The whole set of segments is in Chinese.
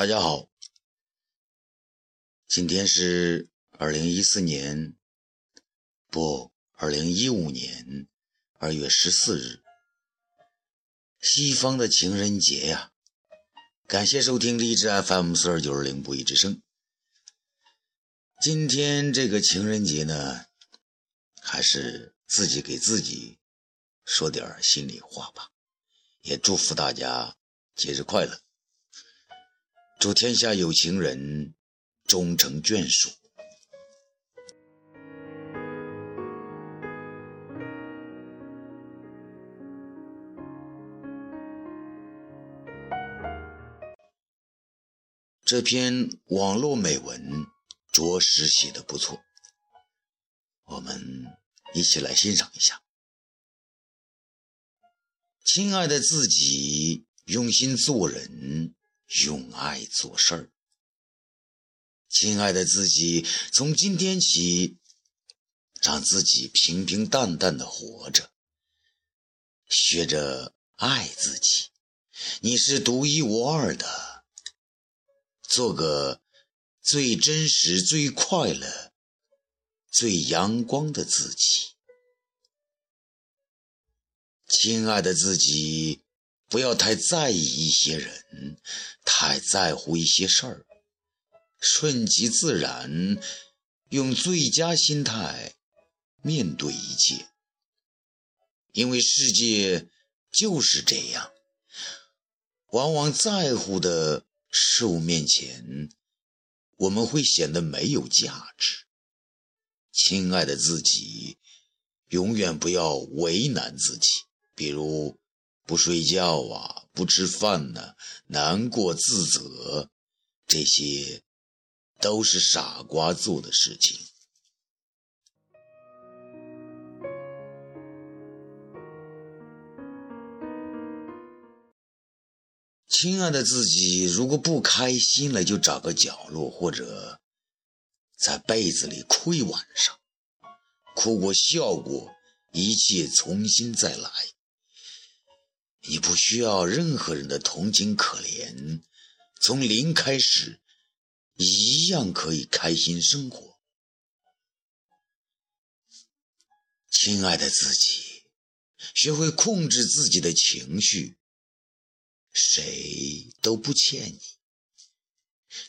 大家好，今天是二零一四年，不，二零一五年二月十四日，西方的情人节呀！感谢收听荔枝 FM 四二九二零不一之声。今天这个情人节呢，还是自己给自己说点心里话吧，也祝福大家节日快乐。祝天下有情人终成眷属。这篇网络美文着实写的不错，我们一起来欣赏一下。亲爱的自己，用心做人。用爱做事儿，亲爱的自己，从今天起，让自己平平淡淡的活着，学着爱自己。你是独一无二的，做个最真实、最快乐、最阳光的自己。亲爱的自己。不要太在意一些人，太在乎一些事儿，顺其自然，用最佳心态面对一切。因为世界就是这样，往往在乎的事物面前，我们会显得没有价值。亲爱的自己，永远不要为难自己，比如。不睡觉啊，不吃饭呢，难过自责，这些都是傻瓜做的事情。亲爱的自己，如果不开心了，就找个角落，或者在被子里哭一晚上，哭过笑过，一切重新再来。你不需要任何人的同情可怜，从零开始，一样可以开心生活。亲爱的自己，学会控制自己的情绪，谁都不欠你，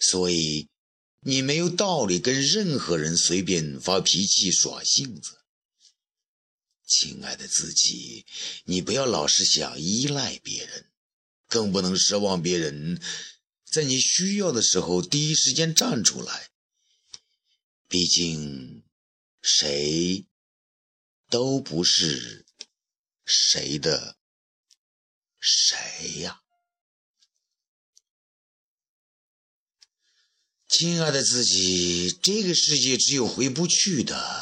所以你没有道理跟任何人随便发脾气、耍性子。亲爱的自己，你不要老是想依赖别人，更不能奢望别人在你需要的时候第一时间站出来。毕竟，谁都不是谁的谁呀。亲爱的自己，这个世界只有回不去的。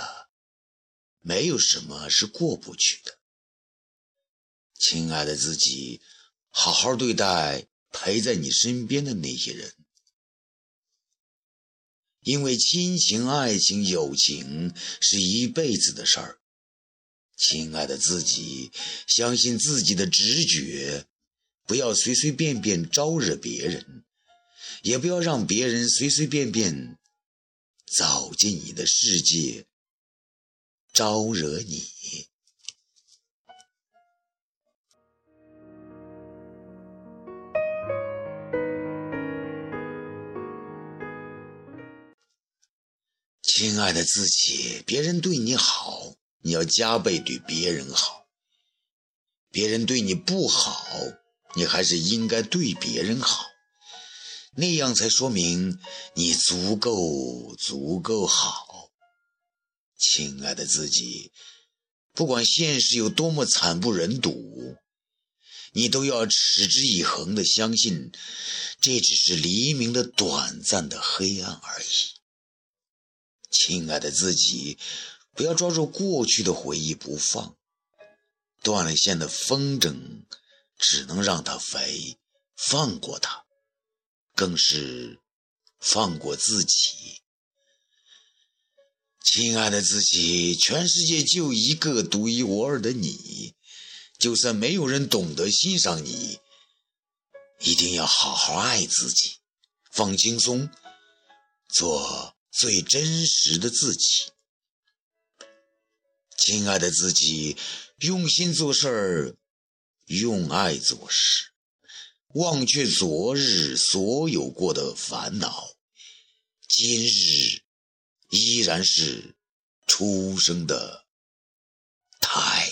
没有什么是过不去的，亲爱的自己，好好对待陪在你身边的那些人，因为亲情、爱情、友情是一辈子的事儿。亲爱的自己，相信自己的直觉，不要随随便便招惹别人，也不要让别人随随便便走进你的世界。招惹你，亲爱的自己，别人对你好，你要加倍对别人好；别人对你不好，你还是应该对别人好，那样才说明你足够足够好。亲爱的自己，不管现实有多么惨不忍睹，你都要持之以恒的相信，这只是黎明的短暂的黑暗而已。亲爱的自己，不要抓住过去的回忆不放，断了线的风筝只能让它飞，放过它，更是放过自己。亲爱的自己，全世界就一个独一无二的你，就算没有人懂得欣赏你，一定要好好爱自己，放轻松，做最真实的自己。亲爱的自己，用心做事儿，用爱做事，忘却昨日所有过的烦恼。今日依然是出生的太。